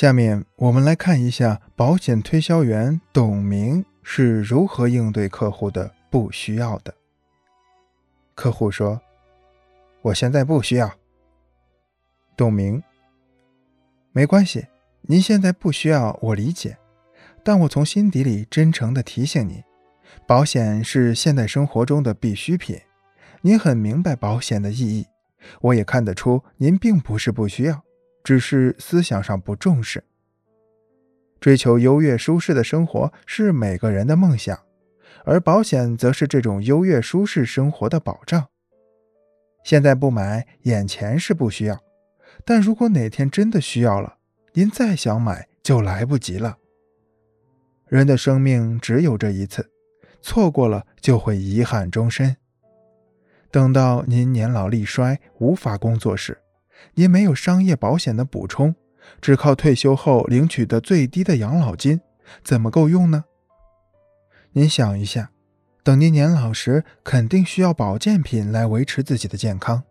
下面我们来看一下保险推销员董明是如何应对客户的不需要的。客户说：“我现在不需要。”董明：“没关系，您现在不需要，我理解。但我从心底里真诚地提醒您，保险是现代生活中的必需品。您很明白保险的意义，我也看得出您并不是不需要。”只是思想上不重视。追求优越舒适的生活是每个人的梦想，而保险则是这种优越舒适生活的保障。现在不买，眼前是不需要；但如果哪天真的需要了，您再想买就来不及了。人的生命只有这一次，错过了就会遗憾终身。等到您年老力衰，无法工作时，您没有商业保险的补充，只靠退休后领取的最低的养老金，怎么够用呢？您想一下，等您年老时，肯定需要保健品来维持自己的健康。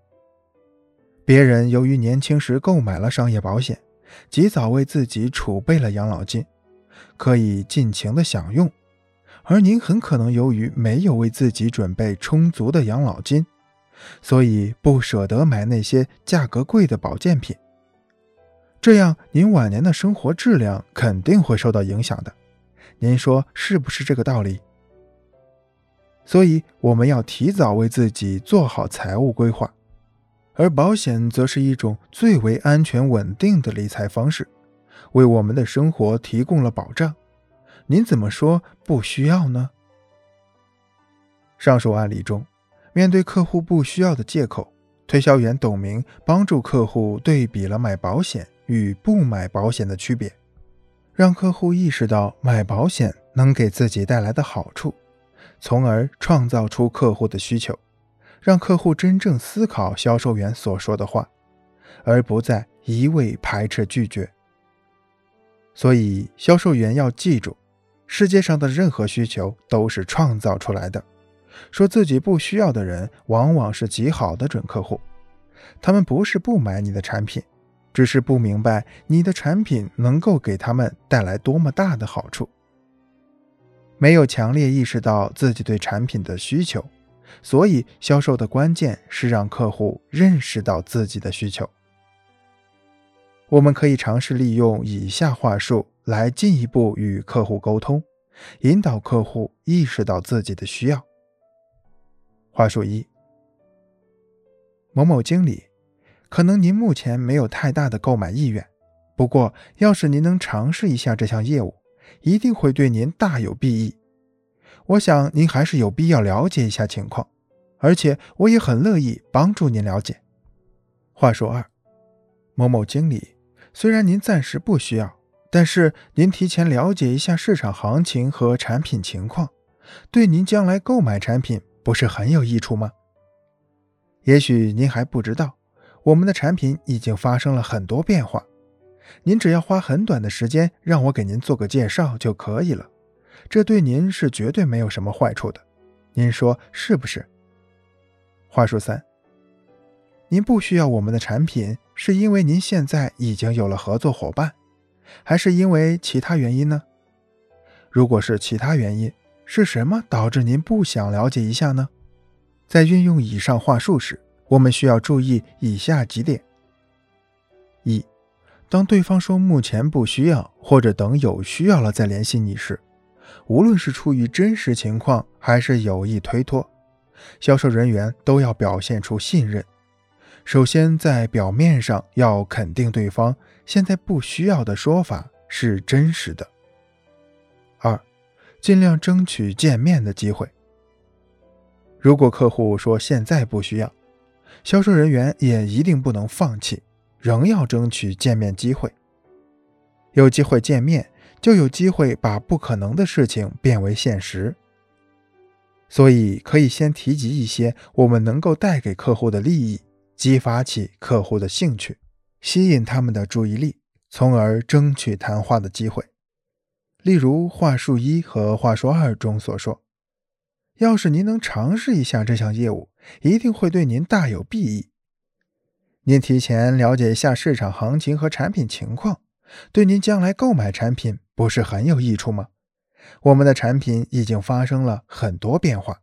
别人由于年轻时购买了商业保险，及早为自己储备了养老金，可以尽情的享用，而您很可能由于没有为自己准备充足的养老金。所以不舍得买那些价格贵的保健品，这样您晚年的生活质量肯定会受到影响的。您说是不是这个道理？所以我们要提早为自己做好财务规划，而保险则是一种最为安全稳定的理财方式，为我们的生活提供了保障。您怎么说不需要呢？上述案例中。面对客户不需要的借口，推销员董明帮助客户对比了买保险与不买保险的区别，让客户意识到买保险能给自己带来的好处，从而创造出客户的需求，让客户真正思考销售员所说的话，而不再一味排斥拒绝。所以，销售员要记住，世界上的任何需求都是创造出来的。说自己不需要的人，往往是极好的准客户。他们不是不买你的产品，只是不明白你的产品能够给他们带来多么大的好处。没有强烈意识到自己对产品的需求，所以销售的关键是让客户认识到自己的需求。我们可以尝试利用以下话术来进一步与客户沟通，引导客户意识到自己的需要。话术一：某某经理，可能您目前没有太大的购买意愿，不过要是您能尝试一下这项业务，一定会对您大有裨益。我想您还是有必要了解一下情况，而且我也很乐意帮助您了解。话术二：某某经理，虽然您暂时不需要，但是您提前了解一下市场行情和产品情况，对您将来购买产品。不是很有益处吗？也许您还不知道，我们的产品已经发生了很多变化。您只要花很短的时间让我给您做个介绍就可以了，这对您是绝对没有什么坏处的。您说是不是？话术三：您不需要我们的产品，是因为您现在已经有了合作伙伴，还是因为其他原因呢？如果是其他原因，是什么导致您不想了解一下呢？在运用以上话术时，我们需要注意以下几点：一，当对方说目前不需要，或者等有需要了再联系你时，无论是出于真实情况还是有意推脱，销售人员都要表现出信任。首先，在表面上要肯定对方现在不需要的说法是真实的。尽量争取见面的机会。如果客户说现在不需要，销售人员也一定不能放弃，仍要争取见面机会。有机会见面，就有机会把不可能的事情变为现实。所以，可以先提及一些我们能够带给客户的利益，激发起客户的兴趣，吸引他们的注意力，从而争取谈话的机会。例如话术一和话术二中所说，要是您能尝试一下这项业务，一定会对您大有裨益。您提前了解一下市场行情和产品情况，对您将来购买产品不是很有益处吗？我们的产品已经发生了很多变化。